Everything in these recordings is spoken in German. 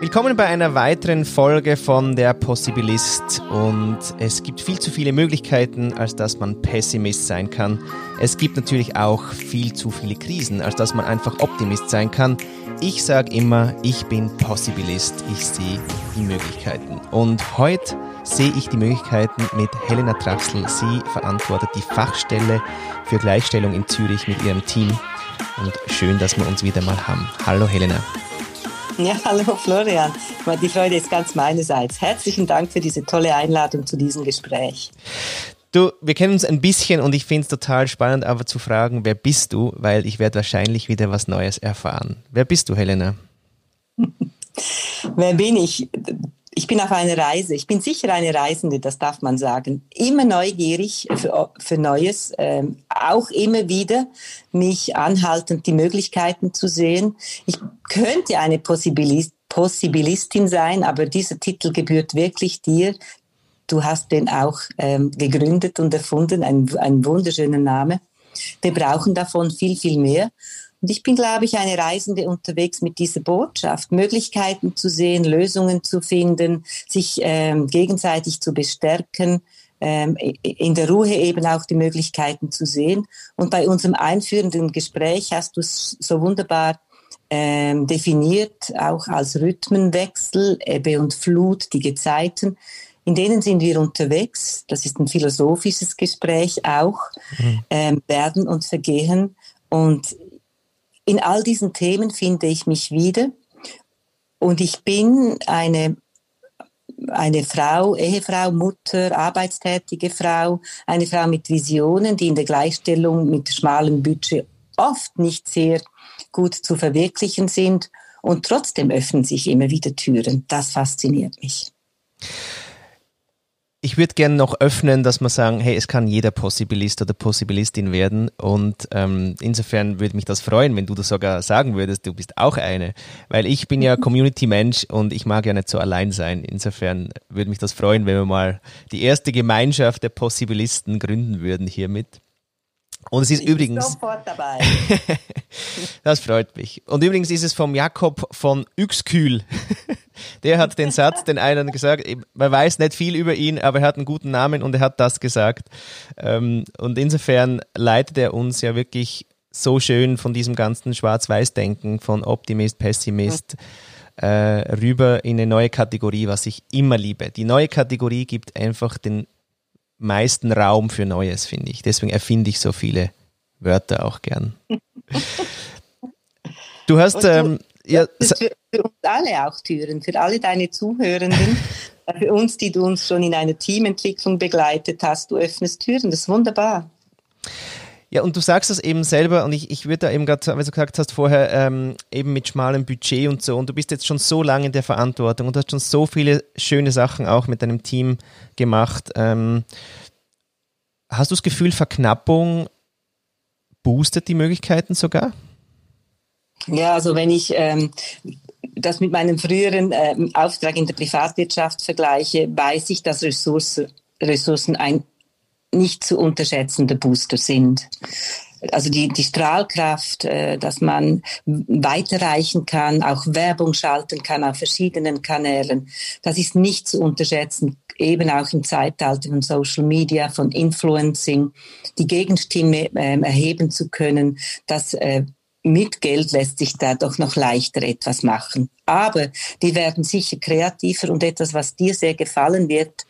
Willkommen bei einer weiteren Folge von der Possibilist und es gibt viel zu viele Möglichkeiten, als dass man Pessimist sein kann. Es gibt natürlich auch viel zu viele Krisen, als dass man einfach Optimist sein kann. Ich sage immer, ich bin Possibilist, ich sehe die Möglichkeiten. Und heute sehe ich die Möglichkeiten mit Helena Traxel. Sie verantwortet die Fachstelle für Gleichstellung in Zürich mit ihrem Team. Und schön, dass wir uns wieder mal haben. Hallo Helena. Ja, hallo Florian. Die Freude ist ganz meinerseits. Herzlichen Dank für diese tolle Einladung zu diesem Gespräch. Du, wir kennen uns ein bisschen und ich finde es total spannend, aber zu fragen, wer bist du? Weil ich werde wahrscheinlich wieder was Neues erfahren. Wer bist du, Helena? wer bin ich? Ich bin auf einer Reise. Ich bin sicher eine Reisende, das darf man sagen. Immer neugierig für, für Neues, ähm, auch immer wieder mich anhaltend die Möglichkeiten zu sehen. Ich könnte eine Possibilist, Possibilistin sein, aber dieser Titel gebührt wirklich dir. Du hast den auch ähm, gegründet und erfunden, ein, ein wunderschöner Name. Wir brauchen davon viel, viel mehr. Und ich bin, glaube ich, eine Reisende unterwegs mit dieser Botschaft, Möglichkeiten zu sehen, Lösungen zu finden, sich ähm, gegenseitig zu bestärken, ähm, in der Ruhe eben auch die Möglichkeiten zu sehen. Und bei unserem einführenden Gespräch hast du es so wunderbar ähm, definiert, auch als Rhythmenwechsel, Ebbe und Flut, die Gezeiten. In denen sind wir unterwegs. Das ist ein philosophisches Gespräch auch. Mhm. Ähm, werden und vergehen. Und in all diesen Themen finde ich mich wieder. Und ich bin eine, eine Frau, Ehefrau, Mutter, arbeitstätige Frau, eine Frau mit Visionen, die in der Gleichstellung mit schmalem Budget oft nicht sehr gut zu verwirklichen sind. Und trotzdem öffnen sich immer wieder Türen. Das fasziniert mich ich würde gerne noch öffnen, dass wir sagen, hey, es kann jeder Possibilist oder Possibilistin werden. Und ähm, insofern würde mich das freuen, wenn du das sogar sagen würdest, du bist auch eine. Weil ich bin ja Community-Mensch und ich mag ja nicht so allein sein. Insofern würde mich das freuen, wenn wir mal die erste Gemeinschaft der Possibilisten gründen würden hiermit. Und es ist ich übrigens. Sofort dabei. das freut mich. Und übrigens ist es vom Jakob von Üxkühl. Der hat den Satz, den einen gesagt, man weiß nicht viel über ihn, aber er hat einen guten Namen und er hat das gesagt. Ähm, und insofern leitet er uns ja wirklich so schön von diesem ganzen Schwarz-Weiß-Denken, von Optimist, Pessimist, äh, rüber in eine neue Kategorie, was ich immer liebe. Die neue Kategorie gibt einfach den meisten Raum für Neues, finde ich. Deswegen erfinde ich so viele Wörter auch gern. Du hast. Ähm, ja, für, für, uns alle auch Türen, für alle deine Zuhörenden, für uns, die du uns schon in einer Teamentwicklung begleitet hast. Du öffnest Türen, das ist wunderbar. Ja, und du sagst das eben selber und ich, ich würde da eben gerade, weil du gesagt hast vorher, ähm, eben mit schmalem Budget und so und du bist jetzt schon so lange in der Verantwortung und hast schon so viele schöne Sachen auch mit deinem Team gemacht. Ähm, hast du das Gefühl, Verknappung boostet die Möglichkeiten sogar? Ja, also wenn ich ähm, das mit meinem früheren ähm, Auftrag in der Privatwirtschaft vergleiche, weiß ich, dass Ressource, Ressourcen ein nicht zu unterschätzende Booster sind. Also die, die Strahlkraft, äh, dass man weiterreichen kann, auch Werbung schalten kann auf verschiedenen Kanälen, das ist nicht zu unterschätzen, eben auch im Zeitalter von Social Media, von Influencing, die Gegenstimme äh, erheben zu können, das äh, mit Geld lässt sich da doch noch leichter etwas machen. Aber die werden sicher kreativer und etwas, was dir sehr gefallen wird,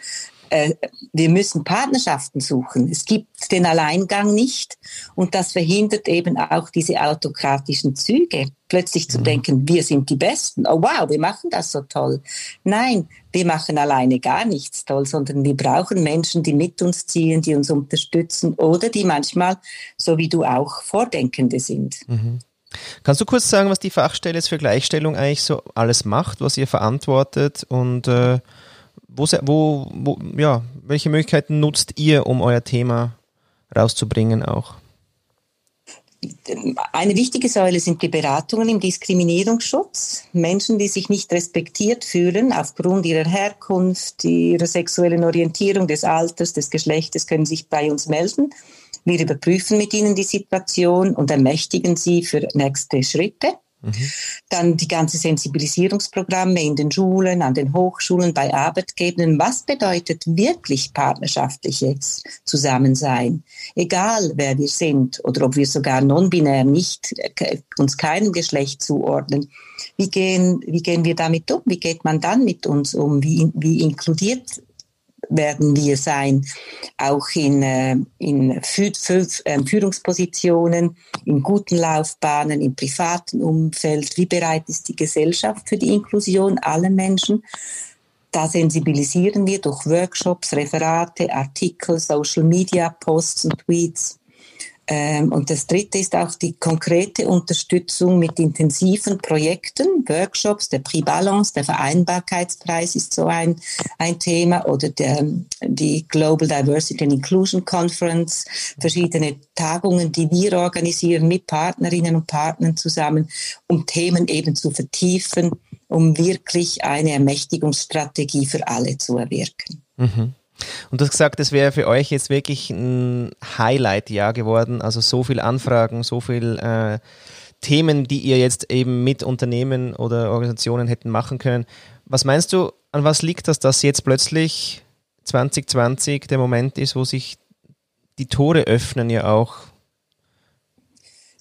äh, wir müssen Partnerschaften suchen. Es gibt den Alleingang nicht und das verhindert eben auch diese autokratischen Züge. Plötzlich zu mhm. denken, wir sind die Besten. Oh wow, wir machen das so toll. Nein, wir machen alleine gar nichts toll, sondern wir brauchen Menschen, die mit uns ziehen, die uns unterstützen oder die manchmal, so wie du auch, Vordenkende sind. Mhm. Kannst du kurz sagen, was die Fachstelle jetzt für Gleichstellung eigentlich so alles macht, was ihr verantwortet und äh, wo, wo, wo, ja, welche Möglichkeiten nutzt ihr, um euer Thema rauszubringen auch? Eine wichtige Säule sind die Beratungen im Diskriminierungsschutz. Menschen, die sich nicht respektiert fühlen aufgrund ihrer Herkunft, ihrer sexuellen Orientierung, des Alters, des Geschlechtes, können sich bei uns melden. Wir überprüfen mit ihnen die Situation und ermächtigen sie für nächste Schritte. Mhm. Dann die ganze Sensibilisierungsprogramme in den Schulen, an den Hochschulen, bei Arbeitgebenden. Was bedeutet wirklich partnerschaftliches Zusammensein? Egal wer wir sind oder ob wir sogar non-binär nicht äh, uns keinem Geschlecht zuordnen. Wie gehen, wie gehen wir damit um? Wie geht man dann mit uns um? Wie, wie inkludiert werden wir sein, auch in, äh, in äh, Führungspositionen, in guten Laufbahnen, im privaten Umfeld. Wie bereit ist die Gesellschaft für die Inklusion aller Menschen? Da sensibilisieren wir durch Workshops, Referate, Artikel, Social Media, Posts und Tweets. Ähm, und das Dritte ist auch die konkrete Unterstützung mit intensiven Projekten, Workshops, der Prix Balance, der Vereinbarkeitspreis ist so ein, ein Thema oder der, die Global Diversity and Inclusion Conference, verschiedene Tagungen, die wir organisieren mit Partnerinnen und Partnern zusammen, um Themen eben zu vertiefen, um wirklich eine Ermächtigungsstrategie für alle zu erwirken. Mhm. Und du hast gesagt, es wäre für euch jetzt wirklich ein Highlight-Jahr geworden. Also so viele Anfragen, so viele äh, Themen, die ihr jetzt eben mit Unternehmen oder Organisationen hätten machen können. Was meinst du, an was liegt das, dass jetzt plötzlich 2020 der Moment ist, wo sich die Tore öffnen ja auch?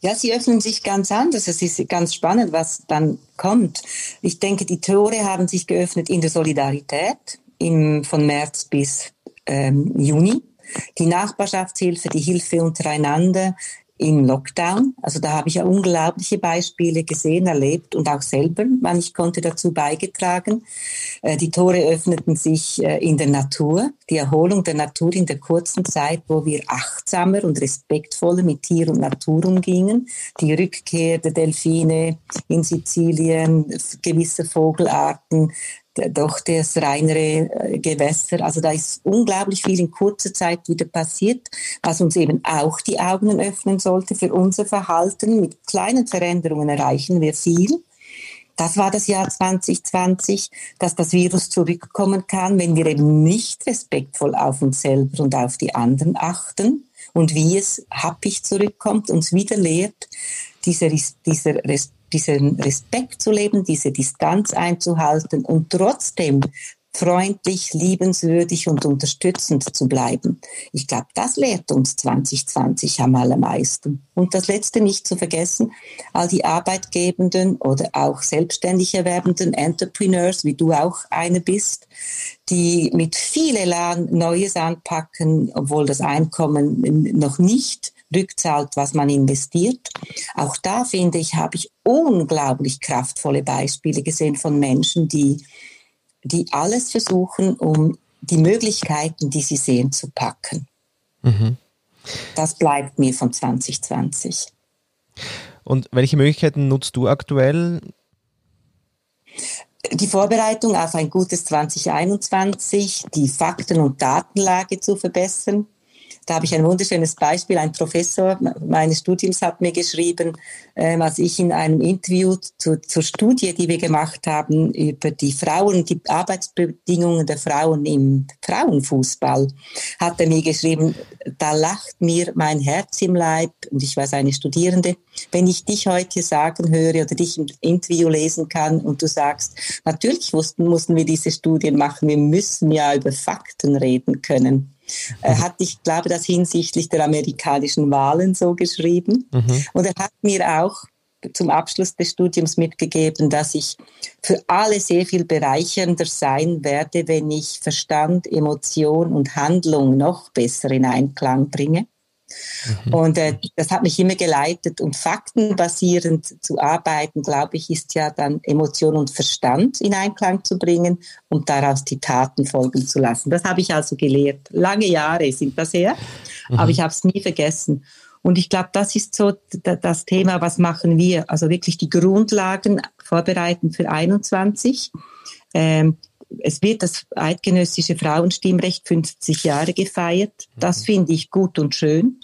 Ja, sie öffnen sich ganz anders. Es ist ganz spannend, was dann kommt. Ich denke, die Tore haben sich geöffnet in der Solidarität im, von März bis ähm, Juni. Die Nachbarschaftshilfe, die Hilfe untereinander im Lockdown. Also da habe ich ja unglaubliche Beispiele gesehen, erlebt und auch selber, wann ich konnte dazu beigetragen. Äh, die Tore öffneten sich äh, in der Natur, die Erholung der Natur in der kurzen Zeit, wo wir achtsamer und respektvoller mit Tier und Natur umgingen. Die Rückkehr der Delfine in Sizilien, gewisse Vogelarten, doch das reinere äh, Gewässer. Also da ist unglaublich viel in kurzer Zeit wieder passiert, was uns eben auch die Augen öffnen sollte für unser Verhalten. Mit kleinen Veränderungen erreichen wir viel. Das war das Jahr 2020, dass das Virus zurückkommen kann, wenn wir eben nicht respektvoll auf uns selber und auf die anderen achten und wie es happig zurückkommt, uns wieder lehrt, dieser, dieser Respekt diesen Respekt zu leben, diese Distanz einzuhalten und trotzdem freundlich, liebenswürdig und unterstützend zu bleiben. Ich glaube, das lehrt uns 2020 am allermeisten. Und das Letzte nicht zu vergessen, all die Arbeitgebenden oder auch selbstständig erwerbenden Entrepreneurs, wie du auch eine bist, die mit viel Elan Neues anpacken, obwohl das Einkommen noch nicht rückzahlt, was man investiert. Auch da finde ich, habe ich unglaublich kraftvolle Beispiele gesehen von Menschen, die, die alles versuchen, um die Möglichkeiten, die sie sehen, zu packen. Mhm. Das bleibt mir von 2020. Und welche Möglichkeiten nutzt du aktuell? Die Vorbereitung auf ein gutes 2021, die Fakten- und Datenlage zu verbessern, da habe ich ein wunderschönes Beispiel. Ein Professor meines Studiums hat mir geschrieben, ähm, als ich in einem Interview zu, zur Studie, die wir gemacht haben über die Frauen, die Arbeitsbedingungen der Frauen im Frauenfußball, hat er mir geschrieben, da lacht mir mein Herz im Leib und ich war seine Studierende, wenn ich dich heute sagen höre oder dich im Interview lesen kann und du sagst, natürlich mussten, mussten wir diese Studien machen, wir müssen ja über Fakten reden können. Er hat, ich glaube, das hinsichtlich der amerikanischen Wahlen so geschrieben. Mhm. Und er hat mir auch zum Abschluss des Studiums mitgegeben, dass ich für alle sehr viel bereichernder sein werde, wenn ich Verstand, Emotion und Handlung noch besser in Einklang bringe. Mhm. Und äh, das hat mich immer geleitet. Und faktenbasierend zu arbeiten, glaube ich, ist ja dann Emotion und Verstand in Einklang zu bringen und daraus die Taten folgen zu lassen. Das habe ich also gelehrt. Lange Jahre sind das her, mhm. aber ich habe es nie vergessen. Und ich glaube, das ist so das Thema, was machen wir? Also wirklich die Grundlagen vorbereiten für 21. Ähm, es wird das eidgenössische Frauenstimmrecht 50 Jahre gefeiert. Das mhm. finde ich gut und schön.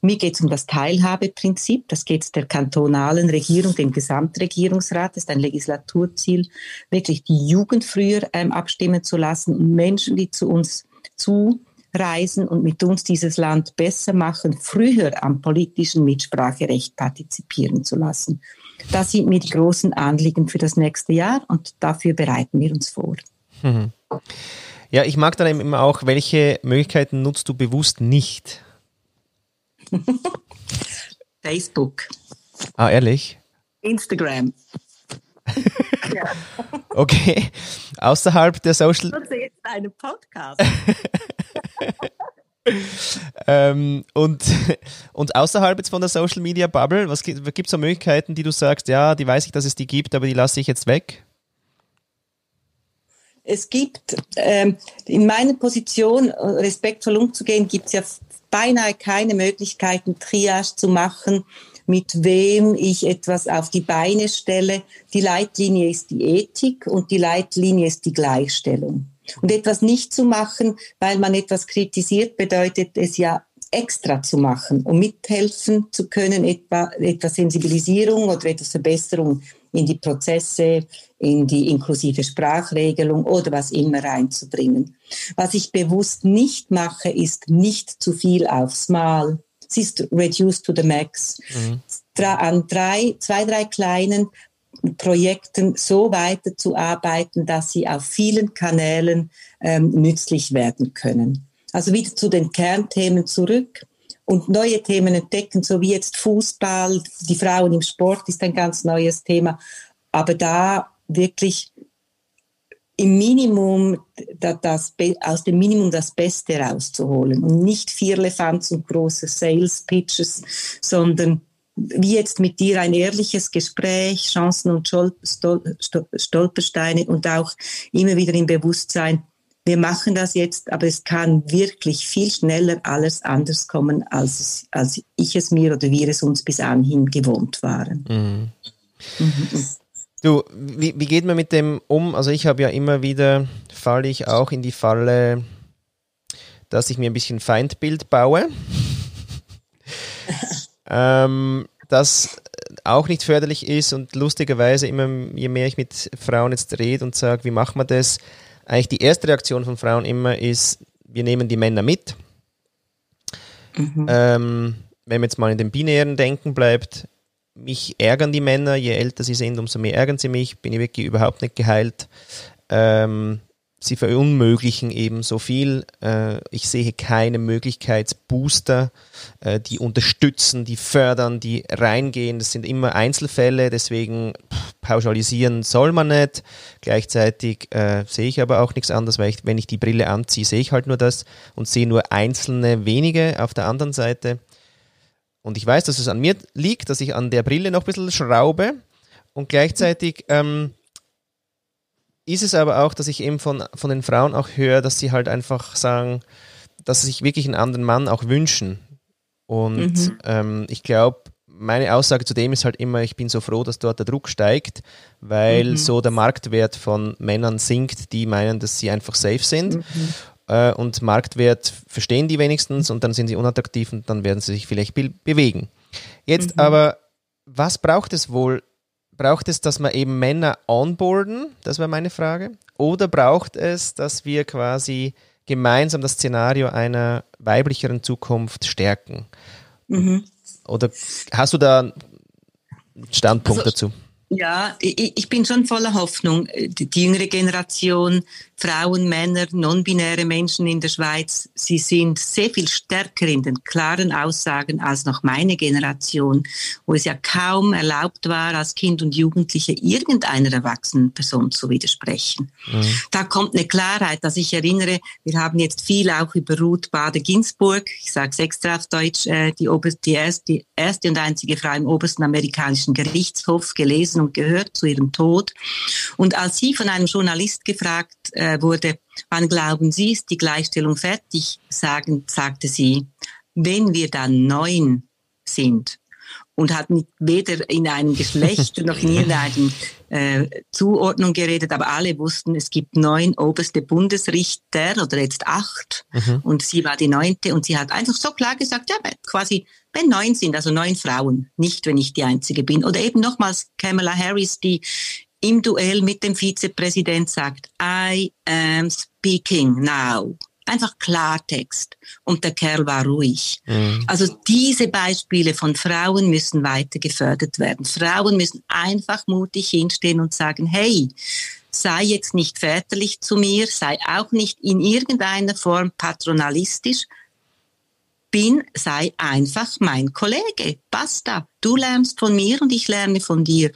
Mir geht es um das Teilhabeprinzip. Das geht der kantonalen Regierung, dem Gesamtregierungsrat. Das ist ein Legislaturziel, wirklich die Jugend früher ähm, abstimmen zu lassen und Menschen, die zu uns zureisen und mit uns dieses Land besser machen, früher am politischen Mitspracherecht partizipieren zu lassen. Das sind mir die großen Anliegen für das nächste Jahr und dafür bereiten wir uns vor. Mhm. Ja, ich mag dann immer auch, welche Möglichkeiten nutzt du bewusst nicht? Facebook. Ah, ehrlich? Instagram. ja. Okay. Außerhalb der Social. Ich jetzt einen Podcast. ähm, und, und außerhalb jetzt von der Social Media Bubble, was gibt es so Möglichkeiten, die du sagst, ja, die weiß ich, dass es die gibt, aber die lasse ich jetzt weg? Es gibt ähm, in meiner Position, respektvoll umzugehen, gibt es ja beinahe keine Möglichkeiten, Triage zu machen, mit wem ich etwas auf die Beine stelle. Die Leitlinie ist die Ethik und die Leitlinie ist die Gleichstellung. Und etwas nicht zu machen, weil man etwas kritisiert, bedeutet es ja extra zu machen, um mithelfen zu können, etwa, etwa Sensibilisierung oder etwas Verbesserung in die Prozesse, in die inklusive Sprachregelung oder was immer reinzubringen. Was ich bewusst nicht mache, ist nicht zu viel aufs Mal. Es ist reduced to the max. Mhm. An drei, zwei, drei kleinen Projekten so weiterzuarbeiten, dass sie auf vielen Kanälen ähm, nützlich werden können. Also wieder zu den Kernthemen zurück und neue Themen entdecken, so wie jetzt Fußball, die Frauen im Sport ist ein ganz neues Thema. Aber da wirklich im Minimum das, das, aus dem Minimum das Beste rauszuholen und nicht vier Elefants und große Sales Pitches, sondern wie jetzt mit dir ein ehrliches Gespräch, Chancen und Stolpersteine und auch immer wieder im Bewusstsein, wir machen das jetzt, aber es kann wirklich viel schneller alles anders kommen, als, es, als ich es mir oder wir es uns bis anhin gewohnt waren. Mhm. Mhm. Du, wie, wie geht man mit dem um? Also ich habe ja immer wieder, falle ich auch in die Falle, dass ich mir ein bisschen Feindbild baue. ähm, das auch nicht förderlich ist und lustigerweise immer, je mehr ich mit Frauen jetzt rede und sage, wie machen wir das, eigentlich die erste Reaktion von Frauen immer ist, wir nehmen die Männer mit. Mhm. Ähm, wenn man jetzt mal in dem binären Denken bleibt, mich ärgern die Männer, je älter sie sind, umso mehr ärgern sie mich, bin ich wirklich überhaupt nicht geheilt. Ähm, sie verunmöglichen eben so viel. Äh, ich sehe keine Möglichkeitsbooster, äh, die unterstützen, die fördern, die reingehen. Das sind immer Einzelfälle, deswegen pauschalisieren soll man nicht. Gleichzeitig äh, sehe ich aber auch nichts anderes, weil ich, wenn ich die Brille anziehe, sehe ich halt nur das und sehe nur einzelne wenige auf der anderen Seite. Und ich weiß, dass es an mir liegt, dass ich an der Brille noch ein bisschen schraube und gleichzeitig ähm, ist es aber auch, dass ich eben von, von den Frauen auch höre, dass sie halt einfach sagen, dass sie sich wirklich einen anderen Mann auch wünschen. Und mhm. ähm, ich glaube, meine Aussage zu dem ist halt immer, ich bin so froh, dass dort der Druck steigt, weil mhm. so der Marktwert von Männern sinkt, die meinen, dass sie einfach safe sind. Mhm. Äh, und Marktwert verstehen die wenigstens und dann sind sie unattraktiv und dann werden sie sich vielleicht be bewegen. Jetzt mhm. aber, was braucht es wohl braucht es, dass wir eben Männer onboarden? Das wäre meine Frage. Oder braucht es, dass wir quasi gemeinsam das Szenario einer weiblicheren Zukunft stärken? Mhm. Oder hast du da einen Standpunkt also, dazu? Ja, ich, ich bin schon voller Hoffnung. Die, die jüngere Generation Frauen, Männer, non-binäre Menschen in der Schweiz, sie sind sehr viel stärker in den klaren Aussagen als noch meine Generation, wo es ja kaum erlaubt war, als Kind und Jugendliche irgendeiner erwachsenen Person zu widersprechen. Mhm. Da kommt eine Klarheit, dass ich erinnere, wir haben jetzt viel auch über Ruth Bader-Ginsburg, ich sage es extra auf Deutsch, äh, die, Ober die, erste, die erste und einzige Frau im obersten amerikanischen Gerichtshof gelesen und gehört zu ihrem Tod. Und als sie von einem Journalist gefragt äh, wurde, wann glauben Sie, ist die Gleichstellung fertig? Sagen, sagte sie, wenn wir dann neun sind und hat nicht weder in einem Geschlecht noch in irgendeiner äh, Zuordnung geredet, aber alle wussten, es gibt neun oberste Bundesrichter oder jetzt acht mhm. und sie war die neunte und sie hat einfach so klar gesagt, ja, quasi, wenn neun sind, also neun Frauen, nicht wenn ich die einzige bin. Oder eben nochmals Kamala Harris, die im Duell mit dem Vizepräsident sagt, I am speaking now. einfach Klartext. Und der Kerl war ruhig. Mhm. Also diese Beispiele von Frauen müssen weiter gefördert werden. Frauen müssen einfach mutig hinstehen und sagen, hey, sei jetzt nicht väterlich zu mir, sei auch nicht in irgendeiner Form patronalistisch, bin, sei einfach mein Kollege. Basta. Du lernst von mir und ich lerne von dir.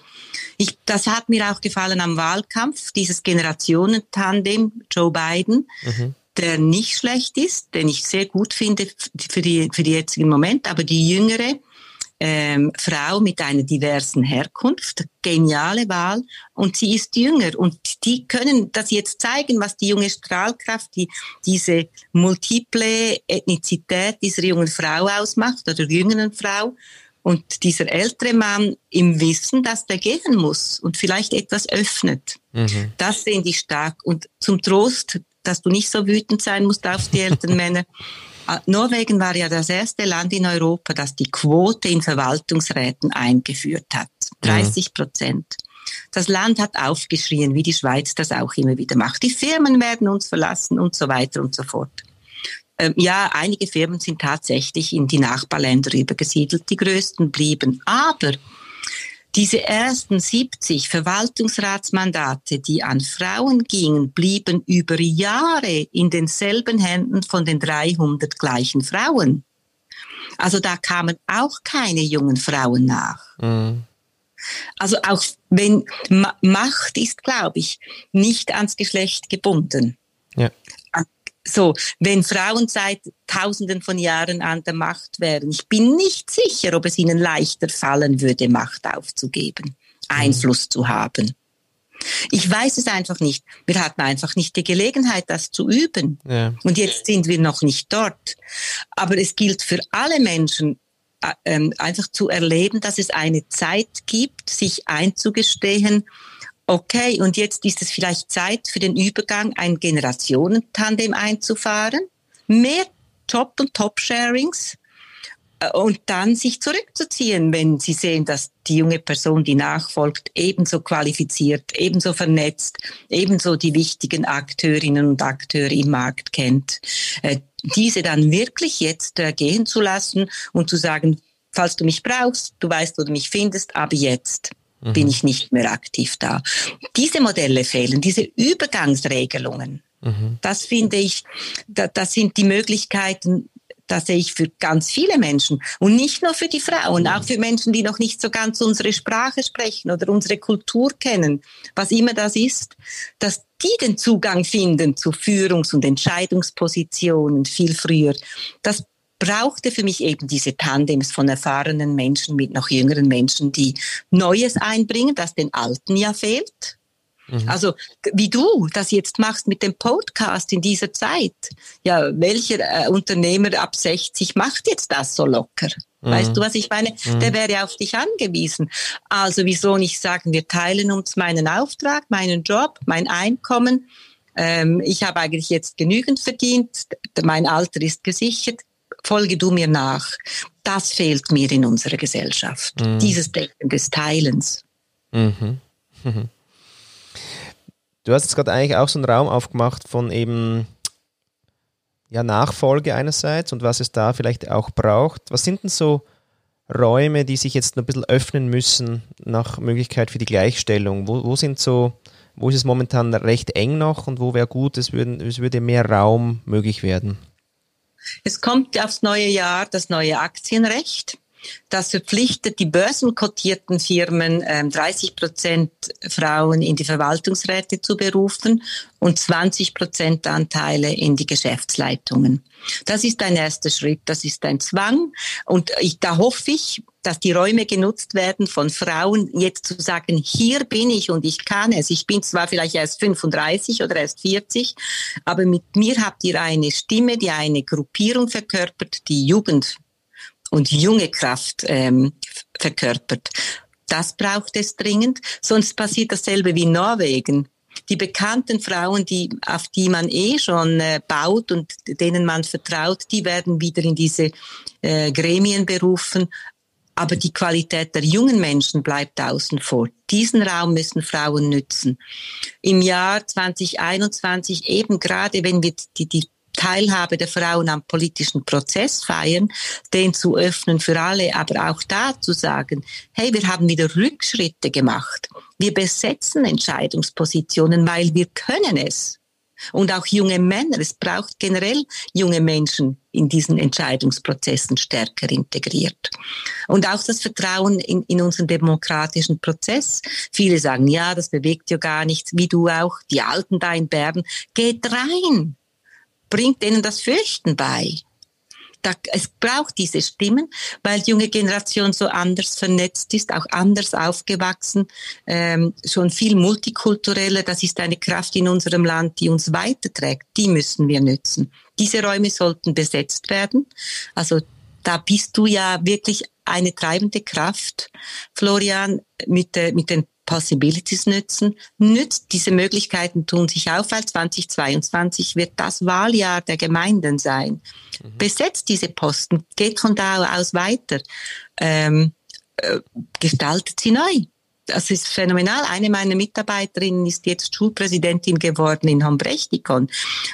Ich, das hat mir auch gefallen am Wahlkampf, dieses Generationentandem Joe Biden, mhm. der nicht schlecht ist, den ich sehr gut finde für die, für die jetzigen Moment, aber die jüngere, ähm, Frau mit einer diversen Herkunft, geniale Wahl und sie ist jünger und die können das jetzt zeigen, was die junge Strahlkraft, die, diese multiple Ethnizität dieser jungen Frau ausmacht oder jüngeren Frau und dieser ältere Mann im Wissen, dass der gehen muss und vielleicht etwas öffnet. Mhm. Das sehen die stark und zum Trost, dass du nicht so wütend sein musst auf die älteren Männer. Ah, Norwegen war ja das erste Land in Europa, das die Quote in Verwaltungsräten eingeführt hat. 30 mhm. Prozent. Das Land hat aufgeschrien, wie die Schweiz das auch immer wieder macht. Die Firmen werden uns verlassen und so weiter und so fort. Ähm, ja, einige Firmen sind tatsächlich in die Nachbarländer übergesiedelt. Die größten blieben. Aber diese ersten 70 Verwaltungsratsmandate, die an Frauen gingen, blieben über Jahre in denselben Händen von den 300 gleichen Frauen. Also da kamen auch keine jungen Frauen nach. Mhm. Also auch wenn Macht ist, glaube ich, nicht ans Geschlecht gebunden. Ja. So, wenn Frauen seit Tausenden von Jahren an der Macht wären, ich bin nicht sicher, ob es ihnen leichter fallen würde, Macht aufzugeben, Einfluss zu haben. Ich weiß es einfach nicht. Wir hatten einfach nicht die Gelegenheit, das zu üben. Ja. Und jetzt sind wir noch nicht dort. Aber es gilt für alle Menschen, äh, ähm, einfach zu erleben, dass es eine Zeit gibt, sich einzugestehen, okay, und jetzt ist es vielleicht Zeit für den Übergang, ein Generationentandem einzufahren, mehr Job- und Top-Sharings äh, und dann sich zurückzuziehen, wenn sie sehen, dass die junge Person, die nachfolgt, ebenso qualifiziert, ebenso vernetzt, ebenso die wichtigen Akteurinnen und Akteure im Markt kennt. Äh, diese dann wirklich jetzt äh, gehen zu lassen und zu sagen, falls du mich brauchst, du weißt, wo du mich findest, aber jetzt mhm. bin ich nicht mehr aktiv da. Diese Modelle fehlen, diese Übergangsregelungen. Mhm. Das finde ich, da, das sind die Möglichkeiten, das sehe ich für ganz viele Menschen und nicht nur für die Frauen, auch für Menschen, die noch nicht so ganz unsere Sprache sprechen oder unsere Kultur kennen, was immer das ist, dass die den Zugang finden zu Führungs- und Entscheidungspositionen viel früher. Das brauchte für mich eben diese Tandems von erfahrenen Menschen mit noch jüngeren Menschen, die Neues einbringen, das den Alten ja fehlt. Mhm. Also wie du das jetzt machst mit dem Podcast in dieser Zeit. Ja, welcher äh, Unternehmer ab 60 macht jetzt das so locker? Mhm. Weißt du, was ich meine? Mhm. Der wäre auf dich angewiesen. Also wieso nicht sagen, wir teilen uns meinen Auftrag, meinen Job, mein Einkommen. Ähm, ich habe eigentlich jetzt genügend verdient, mein Alter ist gesichert folge du mir nach. Das fehlt mir in unserer Gesellschaft. Mhm. Dieses Denken des Teilens. Mhm. Mhm. Du hast jetzt gerade eigentlich auch so einen Raum aufgemacht von eben ja, Nachfolge einerseits und was es da vielleicht auch braucht. Was sind denn so Räume, die sich jetzt ein bisschen öffnen müssen nach Möglichkeit für die Gleichstellung? Wo, wo sind so, wo ist es momentan recht eng noch und wo wäre gut, es, würden, es würde mehr Raum möglich werden? Es kommt aufs neue Jahr das neue Aktienrecht. Das verpflichtet die börsenkotierten Firmen, 30 ähm, Prozent Frauen in die Verwaltungsräte zu berufen und 20 Prozent Anteile in die Geschäftsleitungen. Das ist ein erster Schritt, das ist ein Zwang. Und ich, da hoffe ich, dass die Räume genutzt werden von Frauen, jetzt zu sagen, hier bin ich und ich kann es. Ich bin zwar vielleicht erst 35 oder erst 40, aber mit mir habt ihr eine Stimme, die eine Gruppierung verkörpert, die Jugend und junge Kraft ähm, verkörpert. Das braucht es dringend, sonst passiert dasselbe wie Norwegen. Die bekannten Frauen, die, auf die man eh schon äh, baut und denen man vertraut, die werden wieder in diese äh, Gremien berufen, aber die Qualität der jungen Menschen bleibt außen vor. Diesen Raum müssen Frauen nützen. Im Jahr 2021 eben gerade, wenn wir die, die Teilhabe der Frauen am politischen Prozess feiern, den zu öffnen für alle, aber auch da zu sagen, hey, wir haben wieder Rückschritte gemacht. Wir besetzen Entscheidungspositionen, weil wir können es. Und auch junge Männer, es braucht generell junge Menschen in diesen Entscheidungsprozessen stärker integriert. Und auch das Vertrauen in, in unseren demokratischen Prozess. Viele sagen, ja, das bewegt ja gar nichts, wie du auch, die Alten da in Bern. Geht rein, bringt denen das Fürchten bei. Da, es braucht diese Stimmen, weil die junge Generation so anders vernetzt ist, auch anders aufgewachsen, ähm, schon viel multikultureller. Das ist eine Kraft in unserem Land, die uns weiterträgt. Die müssen wir nützen. Diese Räume sollten besetzt werden. Also da bist du ja wirklich eine treibende Kraft, Florian, mit, äh, mit den Possibilities nützen, nützt diese Möglichkeiten tun sich auf, weil 2022 wird das Wahljahr der Gemeinden sein. Mhm. Besetzt diese Posten, geht von da aus weiter, ähm, äh, gestaltet sie neu. Das ist phänomenal. Eine meiner Mitarbeiterinnen ist jetzt Schulpräsidentin geworden in Hombrechtikon.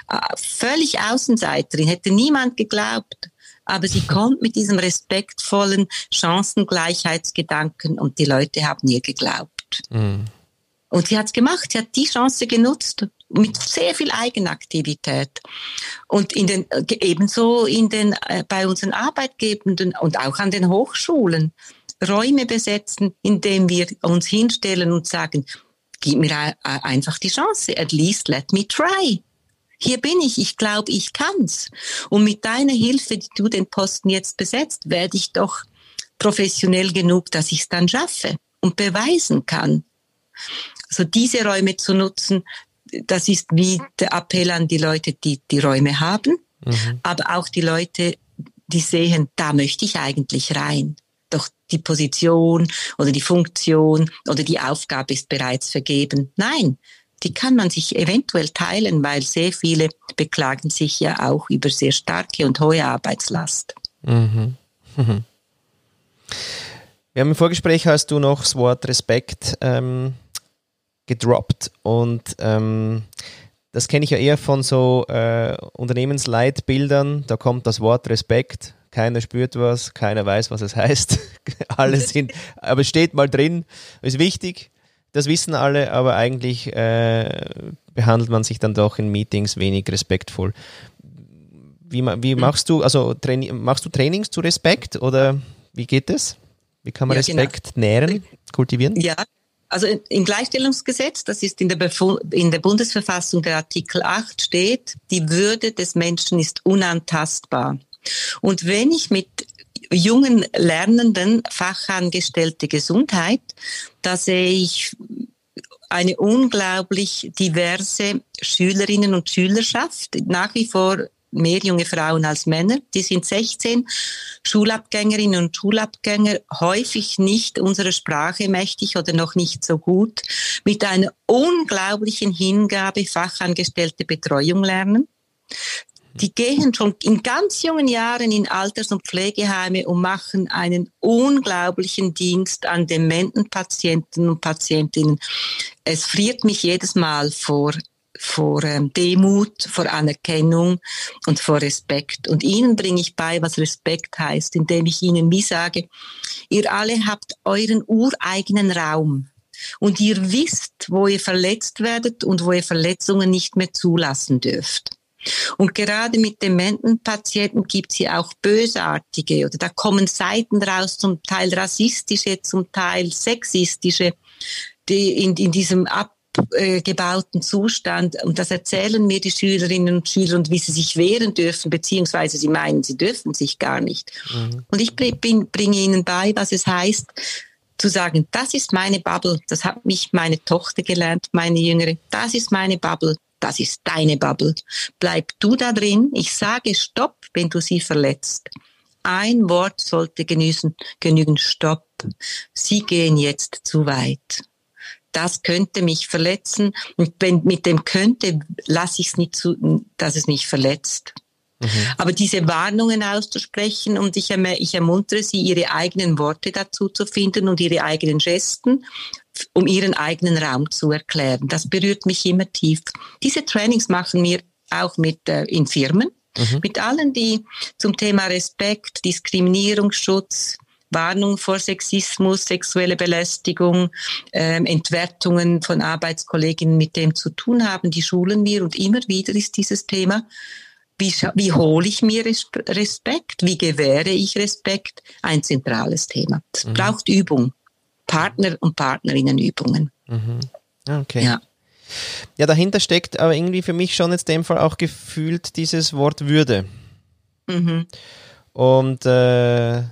Äh, völlig Außenseiterin, hätte niemand geglaubt aber sie kommt mit diesem respektvollen Chancengleichheitsgedanken und die Leute haben ihr geglaubt. Mhm. Und sie hat es gemacht, sie hat die Chance genutzt mit sehr viel Eigenaktivität. Und in den, ebenso in den, äh, bei unseren Arbeitgebenden und auch an den Hochschulen Räume besetzen, indem wir uns hinstellen und sagen, gib mir einfach die Chance, at least let me try. Hier bin ich, ich glaube, ich kann's. Und mit deiner Hilfe, die du den Posten jetzt besetzt, werde ich doch professionell genug, dass ich es dann schaffe und beweisen kann. Also diese Räume zu nutzen, das ist wie der Appell an die Leute, die die Räume haben, mhm. aber auch die Leute, die sehen, da möchte ich eigentlich rein. Doch die Position oder die Funktion oder die Aufgabe ist bereits vergeben. Nein, die kann man sich eventuell teilen, weil sehr viele beklagen sich ja auch über sehr starke und hohe Arbeitslast. Mhm. Mhm. Wir haben im Vorgespräch hast du noch das Wort Respekt ähm, gedroppt und ähm, das kenne ich ja eher von so äh, Unternehmensleitbildern. Da kommt das Wort Respekt. Keiner spürt was, keiner weiß, was es heißt. alle sind, aber es steht mal drin, ist wichtig. Das wissen alle, aber eigentlich äh, behandelt man sich dann doch in Meetings wenig respektvoll. Wie, wie machst du, also machst du Trainings zu Respekt oder wie geht es? Wie kann man ja, genau. Respekt genau. nähren, kultivieren? Ja, also im Gleichstellungsgesetz, das ist in der, in der Bundesverfassung der Artikel 8 steht, die Würde des Menschen ist unantastbar. Und wenn ich mit jungen Lernenden Fachangestellte Gesundheit, da sehe ich eine unglaublich diverse Schülerinnen und Schülerschaft, nach wie vor mehr junge Frauen als Männer. Die sind 16, Schulabgängerinnen und Schulabgänger, häufig nicht unserer Sprache mächtig oder noch nicht so gut, mit einer unglaublichen Hingabe fachangestellte Betreuung lernen. Die gehen schon in ganz jungen Jahren in Alters- und Pflegeheime und machen einen unglaublichen Dienst an dementen Patienten und Patientinnen. Es friert mich jedes Mal vor vor ähm, Demut, vor Anerkennung und vor Respekt. Und ihnen bringe ich bei, was Respekt heißt, indem ich ihnen wie sage, ihr alle habt euren ureigenen Raum. Und ihr wisst, wo ihr verletzt werdet und wo ihr Verletzungen nicht mehr zulassen dürft. Und gerade mit dementen Patienten gibt es ja auch bösartige oder da kommen Seiten raus, zum Teil rassistische, zum Teil sexistische, die in, in diesem Ab gebauten Zustand. Und das erzählen mir die Schülerinnen und Schüler und wie sie sich wehren dürfen, beziehungsweise sie meinen, sie dürfen sich gar nicht. Mhm. Und ich bin, bringe ihnen bei, was es heißt, zu sagen, das ist meine Bubble, das hat mich meine Tochter gelernt, meine Jüngere, das ist meine Bubble, das ist deine Bubble. Bleib du da drin, ich sage Stopp, wenn du sie verletzt. Ein Wort sollte genügen, genügen Stopp. Sie gehen jetzt zu weit das könnte mich verletzen. Und wenn, mit dem könnte lasse ich es nicht zu, dass es mich verletzt. Mhm. Aber diese Warnungen auszusprechen und ich, ich ermuntere sie, ihre eigenen Worte dazu zu finden und ihre eigenen Gesten, um ihren eigenen Raum zu erklären. Das berührt mich immer tief. Diese Trainings machen mir auch mit äh, in Firmen, mhm. mit allen, die zum Thema Respekt, Diskriminierungsschutz, Warnung vor Sexismus, sexuelle Belästigung, ähm, Entwertungen von Arbeitskolleginnen mit dem zu tun haben, die schulen wir und immer wieder ist dieses Thema. Wie, wie hole ich mir Respekt? Wie gewähre ich Respekt? Ein zentrales Thema. Es mhm. braucht Übung. Partner und Partnerinnenübungen. Mhm. Okay. Ja. Ja, dahinter steckt aber irgendwie für mich schon jetzt in dem Fall auch gefühlt dieses Wort Würde. Mhm. Und äh,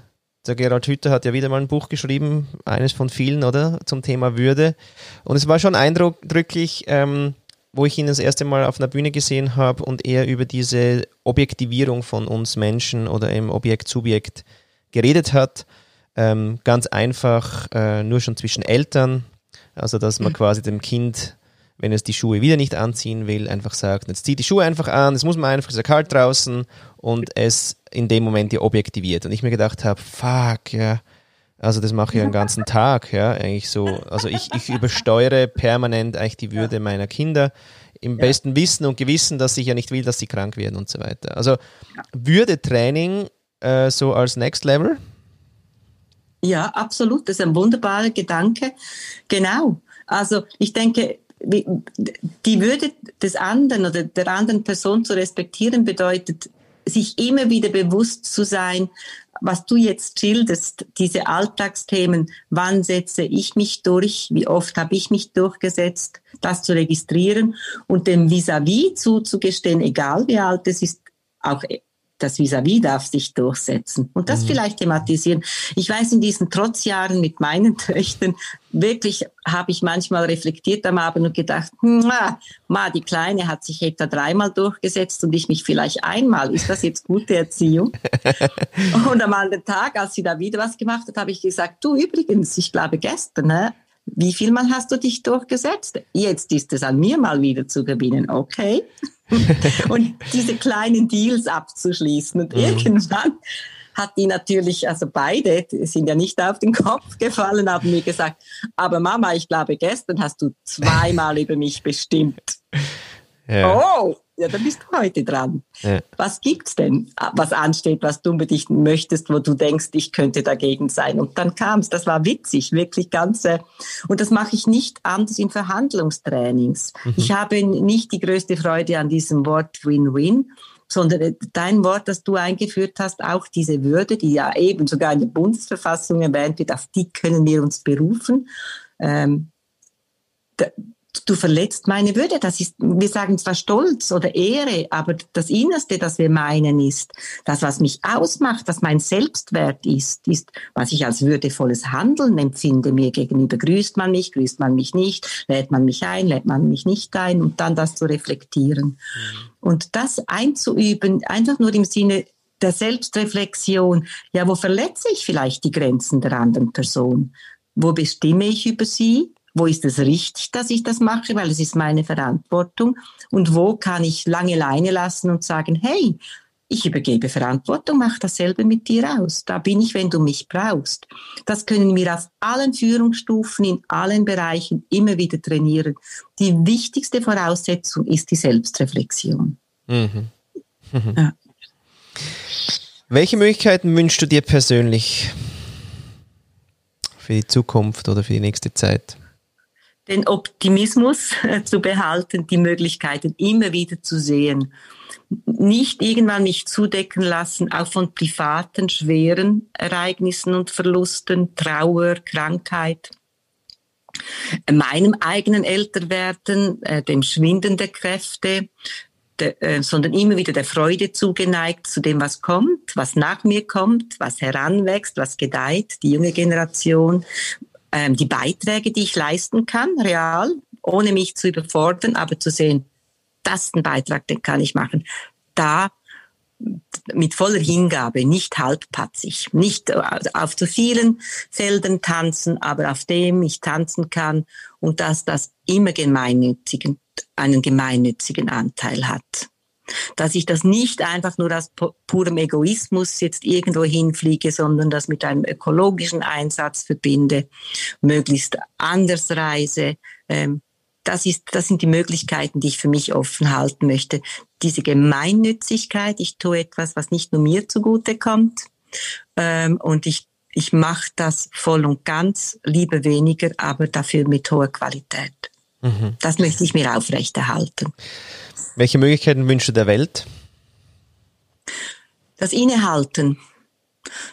der Gerald Hüther hat ja wieder mal ein Buch geschrieben, eines von vielen, oder? Zum Thema Würde. Und es war schon eindrücklich, ähm, wo ich ihn das erste Mal auf einer Bühne gesehen habe und er über diese Objektivierung von uns Menschen oder im Objekt-Subjekt geredet hat. Ähm, ganz einfach, äh, nur schon zwischen Eltern. Also, dass man mhm. quasi dem Kind wenn es die Schuhe wieder nicht anziehen will, einfach sagt, jetzt zieht die Schuhe einfach an, es muss man einfach, es ist ja kalt draußen und es in dem Moment ja objektiviert. Und ich mir gedacht habe, fuck, ja, also das mache ich ja den ganzen Tag, ja, eigentlich so. Also ich, ich übersteuere permanent eigentlich die Würde meiner Kinder im ja. besten Wissen und Gewissen, dass ich ja nicht will, dass sie krank werden und so weiter. Also Würdetraining äh, so als Next Level? Ja, absolut. Das ist ein wunderbarer Gedanke. Genau. Also ich denke, die Würde des anderen oder der anderen Person zu respektieren bedeutet, sich immer wieder bewusst zu sein, was du jetzt schilderst, diese Alltagsthemen, wann setze ich mich durch, wie oft habe ich mich durchgesetzt, das zu registrieren und dem vis-à-vis -vis zuzugestehen, egal wie alt es ist, auch das Vis-à-vis -vis darf sich durchsetzen und das mhm. vielleicht thematisieren. Ich weiß, in diesen Trotzjahren mit meinen Töchtern, wirklich habe ich manchmal reflektiert am Abend und gedacht, ma, die Kleine hat sich etwa dreimal durchgesetzt und ich mich vielleicht einmal. Ist das jetzt gute Erziehung? und am anderen Tag, als sie da wieder was gemacht hat, habe ich gesagt, du übrigens, ich glaube gestern, ne, wie viel Mal hast du dich durchgesetzt? Jetzt ist es an mir mal wieder zu gewinnen. Okay. und diese kleinen Deals abzuschließen. Und mhm. irgendwann hat die natürlich, also beide sind ja nicht auf den Kopf gefallen, haben mir gesagt, aber Mama, ich glaube, gestern hast du zweimal über mich bestimmt. Ja. Oh, ja, dann bist du heute dran. Ja. Was gibt's denn, was ansteht, was du unbedingt möchtest, wo du denkst, ich könnte dagegen sein? Und dann kam's. Das war witzig, wirklich ganz. Äh, und das mache ich nicht anders in Verhandlungstrainings. Mhm. Ich habe nicht die größte Freude an diesem Wort Win-Win, sondern dein Wort, das du eingeführt hast, auch diese Würde, die ja eben sogar in der Bundesverfassung erwähnt wird, auf die können wir uns berufen. Ähm, du verletzt meine Würde. Das ist, wir sagen zwar Stolz oder Ehre, aber das Innerste, das wir meinen, ist, das, was mich ausmacht, was mein Selbstwert ist, ist, was ich als würdevolles Handeln empfinde. Mir gegenüber grüßt man mich, grüßt man mich nicht, lädt man mich ein, lädt man mich nicht ein und dann das zu reflektieren. Mhm. Und das einzuüben, einfach nur im Sinne der Selbstreflexion, ja, wo verletze ich vielleicht die Grenzen der anderen Person? Wo bestimme ich über sie? Wo ist es richtig, dass ich das mache, weil es ist meine Verantwortung und wo kann ich lange Leine lassen und sagen, hey, ich übergebe Verantwortung, mach dasselbe mit dir aus. Da bin ich, wenn du mich brauchst. Das können wir auf allen Führungsstufen, in allen Bereichen immer wieder trainieren. Die wichtigste Voraussetzung ist die Selbstreflexion. Mhm. Mhm. Ja. Welche Möglichkeiten wünschst du dir persönlich für die Zukunft oder für die nächste Zeit? Den Optimismus zu behalten, die Möglichkeiten immer wieder zu sehen. Nicht irgendwann mich zudecken lassen, auch von privaten, schweren Ereignissen und Verlusten, Trauer, Krankheit meinem eigenen Älterwerden, äh, dem Schwinden der Kräfte, äh, sondern immer wieder der Freude zugeneigt zu dem, was kommt, was nach mir kommt, was heranwächst, was gedeiht, die junge Generation, ähm, die Beiträge, die ich leisten kann, real, ohne mich zu überfordern, aber zu sehen, das ist ein Beitrag, den kann ich machen. Da mit voller Hingabe, nicht halbpatzig, nicht äh, auf zu vielen Feldern tanzen, aber auf dem ich tanzen kann und dass das immer gemeinnützigen, einen gemeinnützigen Anteil hat dass ich das nicht einfach nur aus purem Egoismus jetzt irgendwo hinfliege, sondern das mit einem ökologischen Einsatz verbinde, möglichst anders reise, ähm, das ist, das sind die Möglichkeiten, die ich für mich offen halten möchte. Diese Gemeinnützigkeit, ich tue etwas, was nicht nur mir zugute kommt, ähm, und ich ich mache das voll und ganz, liebe weniger, aber dafür mit hoher Qualität. Mhm. Das möchte ich mir aufrechterhalten. Welche Möglichkeiten wünschst du der Welt? Das Innehalten.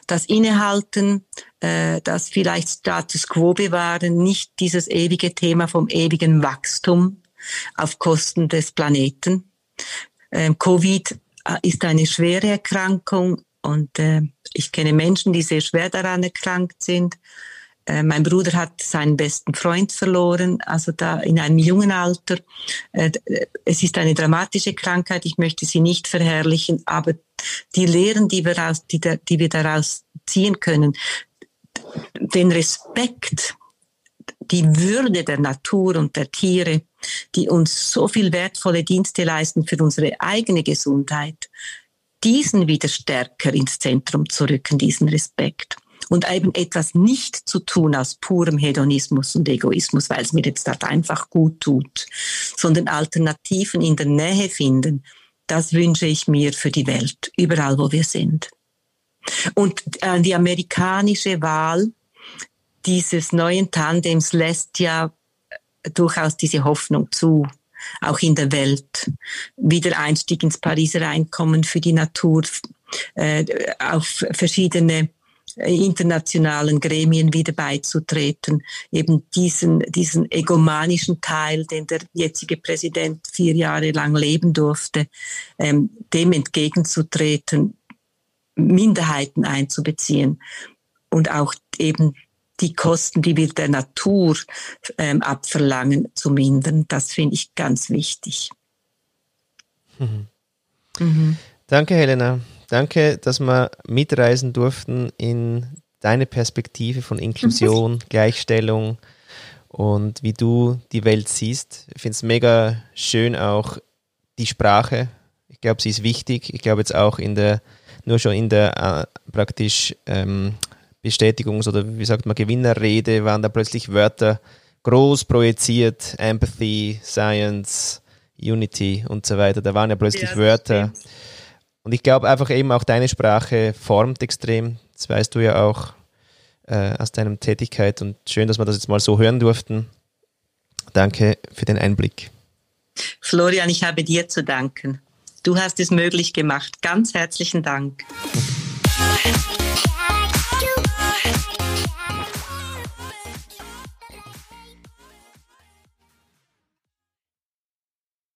Das Innehalten, äh, das vielleicht Status quo bewahren, nicht dieses ewige Thema vom ewigen Wachstum auf Kosten des Planeten. Ähm, Covid äh, ist eine schwere Erkrankung und äh, ich kenne Menschen, die sehr schwer daran erkrankt sind. Äh, mein Bruder hat seinen besten Freund verloren, also da in einem jungen Alter. Äh, es ist eine dramatische Krankheit, ich möchte sie nicht verherrlichen, aber die Lehren, die wir, aus, die, die wir daraus ziehen können, den Respekt, die Würde der Natur und der Tiere, die uns so viel wertvolle Dienste leisten für unsere eigene Gesundheit, diesen wieder stärker ins Zentrum zu rücken, diesen Respekt und eben etwas nicht zu tun aus purem Hedonismus und Egoismus, weil es mir jetzt halt einfach gut tut, sondern Alternativen in der Nähe finden, das wünsche ich mir für die Welt, überall wo wir sind. Und äh, die amerikanische Wahl dieses neuen Tandems lässt ja durchaus diese Hoffnung zu, auch in der Welt. Wieder Einstieg ins Pariser Einkommen für die Natur, äh, auf verschiedene internationalen Gremien wieder beizutreten, eben diesen, diesen egomanischen Teil, den der jetzige Präsident vier Jahre lang leben durfte, ähm, dem entgegenzutreten, Minderheiten einzubeziehen und auch eben die Kosten, die wir der Natur ähm, abverlangen, zu mindern. Das finde ich ganz wichtig. Mhm. Mhm. Danke, Helena. Danke, dass wir mitreisen durften in deine Perspektive von Inklusion, Gleichstellung und wie du die Welt siehst. Ich finde es mega schön auch die Sprache. Ich glaube, sie ist wichtig. Ich glaube jetzt auch in der, nur schon in der äh, praktisch ähm, Bestätigungs- oder wie sagt man, Gewinnerrede waren da plötzlich Wörter groß projiziert, Empathy, Science, Unity und so weiter. Da waren ja plötzlich ja, Wörter. Stimmt. Und ich glaube einfach eben auch deine Sprache formt extrem. Das weißt du ja auch äh, aus deiner Tätigkeit und schön, dass wir das jetzt mal so hören durften. Danke für den Einblick. Florian, ich habe dir zu danken. Du hast es möglich gemacht. Ganz herzlichen Dank.